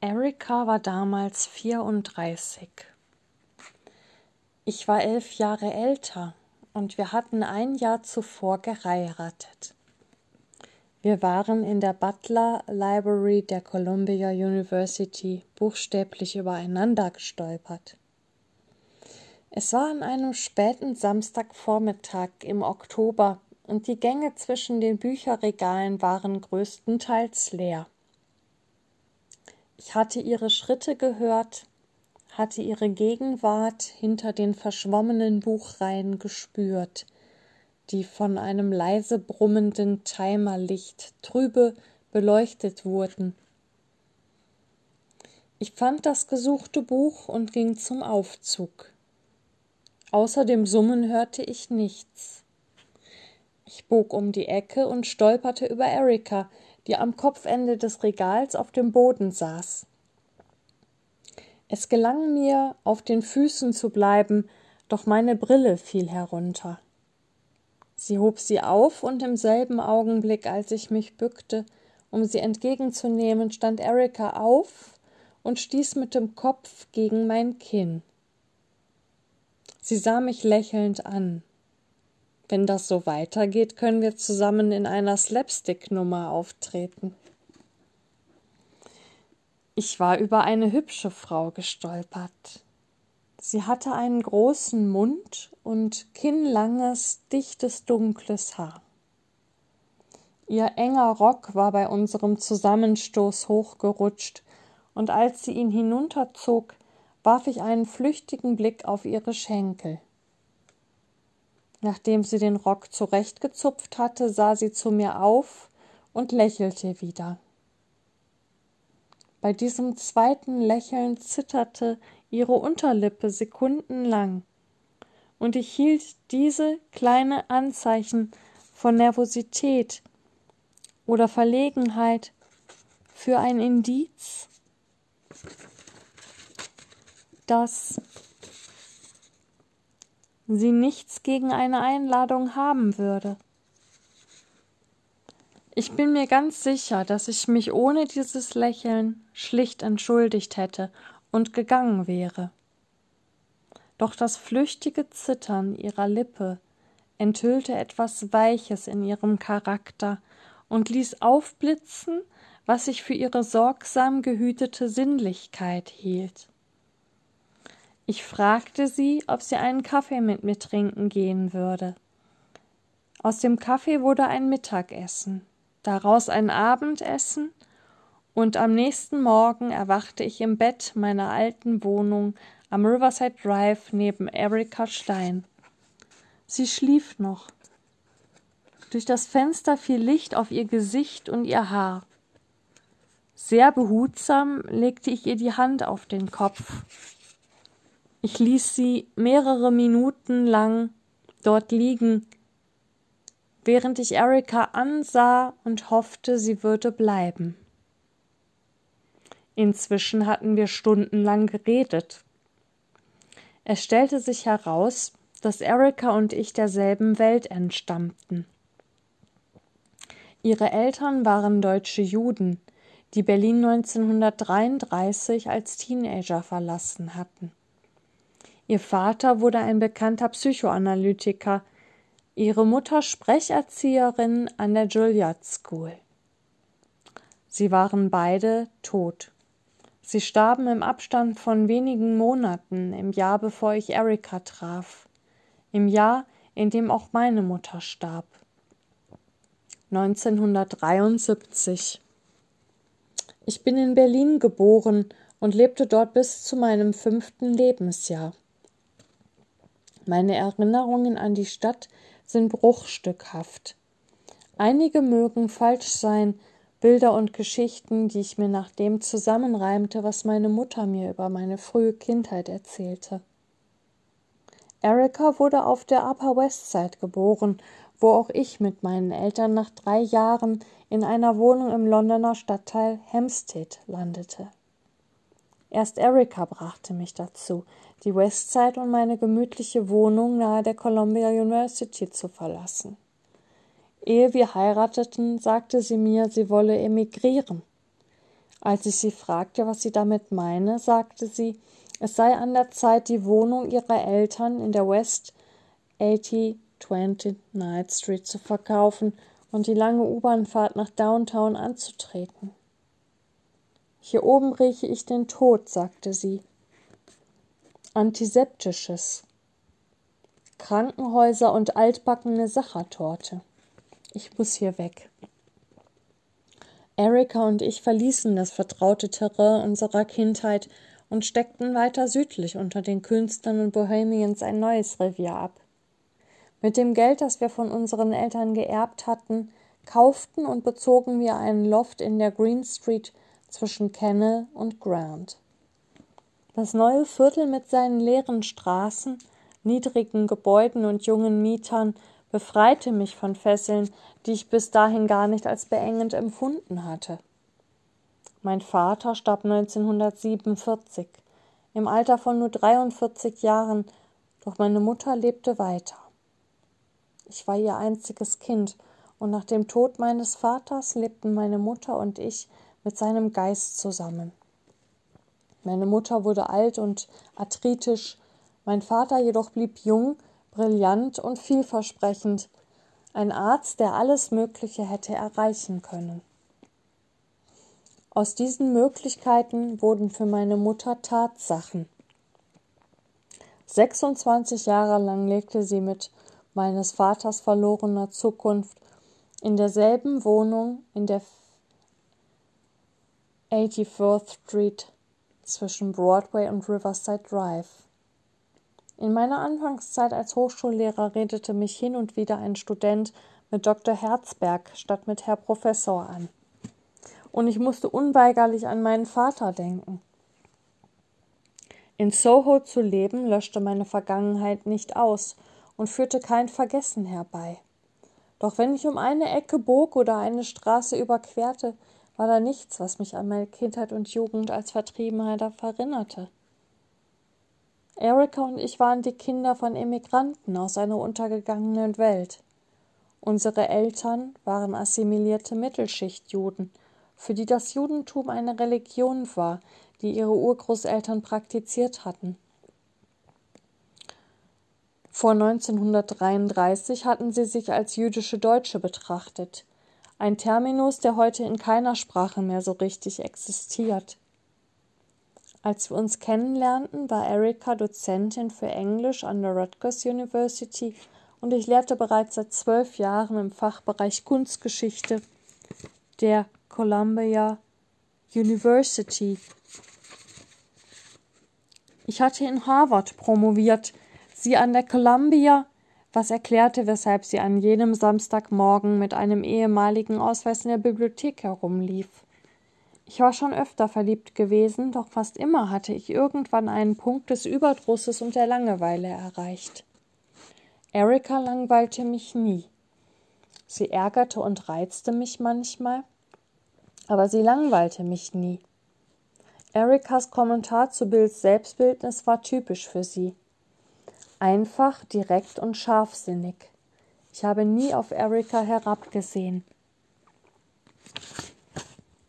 Erika war damals 34. Ich war elf Jahre älter und wir hatten ein Jahr zuvor geheiratet. Wir waren in der Butler Library der Columbia University buchstäblich übereinander gestolpert. Es war an einem späten Samstagvormittag im Oktober und die Gänge zwischen den Bücherregalen waren größtenteils leer. Ich hatte ihre Schritte gehört, hatte ihre Gegenwart hinter den verschwommenen Buchreihen gespürt, die von einem leise brummenden Timerlicht trübe beleuchtet wurden. Ich fand das gesuchte Buch und ging zum Aufzug. Außer dem Summen hörte ich nichts. Ich bog um die Ecke und stolperte über Erika, die am Kopfende des Regals auf dem Boden saß. Es gelang mir, auf den Füßen zu bleiben, doch meine Brille fiel herunter. Sie hob sie auf, und im selben Augenblick, als ich mich bückte, um sie entgegenzunehmen, stand Erika auf und stieß mit dem Kopf gegen mein Kinn. Sie sah mich lächelnd an. Wenn das so weitergeht, können wir zusammen in einer Slapstick-Nummer auftreten. Ich war über eine hübsche Frau gestolpert. Sie hatte einen großen Mund und kinnlanges, dichtes, dunkles Haar. Ihr enger Rock war bei unserem Zusammenstoß hochgerutscht, und als sie ihn hinunterzog, warf ich einen flüchtigen Blick auf ihre Schenkel. Nachdem sie den Rock zurechtgezupft hatte, sah sie zu mir auf und lächelte wieder. Bei diesem zweiten Lächeln zitterte ihre Unterlippe sekundenlang, und ich hielt diese kleine Anzeichen von Nervosität oder Verlegenheit für ein Indiz, dass sie nichts gegen eine Einladung haben würde. Ich bin mir ganz sicher, dass ich mich ohne dieses Lächeln schlicht entschuldigt hätte und gegangen wäre. Doch das flüchtige Zittern ihrer Lippe enthüllte etwas Weiches in ihrem Charakter und ließ aufblitzen, was ich für ihre sorgsam gehütete Sinnlichkeit hielt. Ich fragte sie, ob sie einen Kaffee mit mir trinken gehen würde. Aus dem Kaffee wurde ein Mittagessen, daraus ein Abendessen, und am nächsten Morgen erwachte ich im Bett meiner alten Wohnung am Riverside Drive neben Erika Stein. Sie schlief noch. Durch das Fenster fiel Licht auf ihr Gesicht und ihr Haar. Sehr behutsam legte ich ihr die Hand auf den Kopf. Ich ließ sie mehrere Minuten lang dort liegen, während ich Erika ansah und hoffte, sie würde bleiben. Inzwischen hatten wir stundenlang geredet. Es stellte sich heraus, dass Erika und ich derselben Welt entstammten. Ihre Eltern waren deutsche Juden, die Berlin 1933 als Teenager verlassen hatten. Ihr Vater wurde ein bekannter Psychoanalytiker, ihre Mutter Sprecherzieherin an der Juilliard School. Sie waren beide tot. Sie starben im Abstand von wenigen Monaten im Jahr, bevor ich Erika traf, im Jahr, in dem auch meine Mutter starb. 1973. Ich bin in Berlin geboren und lebte dort bis zu meinem fünften Lebensjahr. Meine Erinnerungen an die Stadt sind bruchstückhaft. Einige mögen falsch sein, Bilder und Geschichten, die ich mir nach dem zusammenreimte, was meine Mutter mir über meine frühe Kindheit erzählte. Erika wurde auf der Upper West Side geboren, wo auch ich mit meinen Eltern nach drei Jahren in einer Wohnung im Londoner Stadtteil Hampstead landete. Erst Erika brachte mich dazu, die Westside und meine gemütliche Wohnung nahe der Columbia University zu verlassen. Ehe wir heirateten, sagte sie mir, sie wolle emigrieren. Als ich sie fragte, was sie damit meine, sagte sie, es sei an der Zeit, die Wohnung ihrer Eltern in der West 80 29th Street zu verkaufen und die lange U-Bahn-Fahrt nach Downtown anzutreten. Hier oben rieche ich den Tod, sagte sie. Antiseptisches. Krankenhäuser und altbackene Sachertorte. Ich muss hier weg. Erika und ich verließen das vertraute Terrain unserer Kindheit und steckten weiter südlich unter den Künstlern und Bohemians ein neues Revier ab. Mit dem Geld, das wir von unseren Eltern geerbt hatten, kauften und bezogen wir einen Loft in der Green Street zwischen Kennel und Grant. Das neue Viertel mit seinen leeren Straßen, niedrigen Gebäuden und jungen Mietern befreite mich von Fesseln, die ich bis dahin gar nicht als beengend empfunden hatte. Mein Vater starb 1947, im Alter von nur 43 Jahren, doch meine Mutter lebte weiter. Ich war ihr einziges Kind, und nach dem Tod meines Vaters lebten meine Mutter und ich mit seinem Geist zusammen. Meine Mutter wurde alt und arthritisch, mein Vater jedoch blieb jung, brillant und vielversprechend, ein Arzt, der alles Mögliche hätte erreichen können. Aus diesen Möglichkeiten wurden für meine Mutter Tatsachen. 26 Jahre lang lebte sie mit meines Vaters verlorener Zukunft in derselben Wohnung in der 84th Street zwischen Broadway und Riverside Drive. In meiner Anfangszeit als Hochschullehrer redete mich hin und wieder ein Student mit Dr. Herzberg statt mit Herr Professor an. Und ich musste unweigerlich an meinen Vater denken. In Soho zu leben löschte meine Vergangenheit nicht aus und führte kein Vergessen herbei. Doch wenn ich um eine Ecke bog oder eine Straße überquerte, war da nichts, was mich an meine Kindheit und Jugend als Vertriebenheit erinnerte. Erika und ich waren die Kinder von Emigranten aus einer untergegangenen Welt. Unsere Eltern waren assimilierte Mittelschichtjuden, für die das Judentum eine Religion war, die ihre Urgroßeltern praktiziert hatten. Vor 1933 hatten sie sich als jüdische Deutsche betrachtet, ein Terminus, der heute in keiner Sprache mehr so richtig existiert. Als wir uns kennenlernten, war Erika Dozentin für Englisch an der Rutgers University und ich lehrte bereits seit zwölf Jahren im Fachbereich Kunstgeschichte der Columbia University. Ich hatte in Harvard promoviert, sie an der Columbia, was erklärte, weshalb sie an jenem Samstagmorgen mit einem ehemaligen Ausweis in der Bibliothek herumlief. Ich war schon öfter verliebt gewesen, doch fast immer hatte ich irgendwann einen Punkt des Überdrusses und der Langeweile erreicht. Erika langweilte mich nie. Sie ärgerte und reizte mich manchmal, aber sie langweilte mich nie. Erikas Kommentar zu Bills Selbstbildnis war typisch für sie. Einfach, direkt und scharfsinnig. Ich habe nie auf Erika herabgesehen.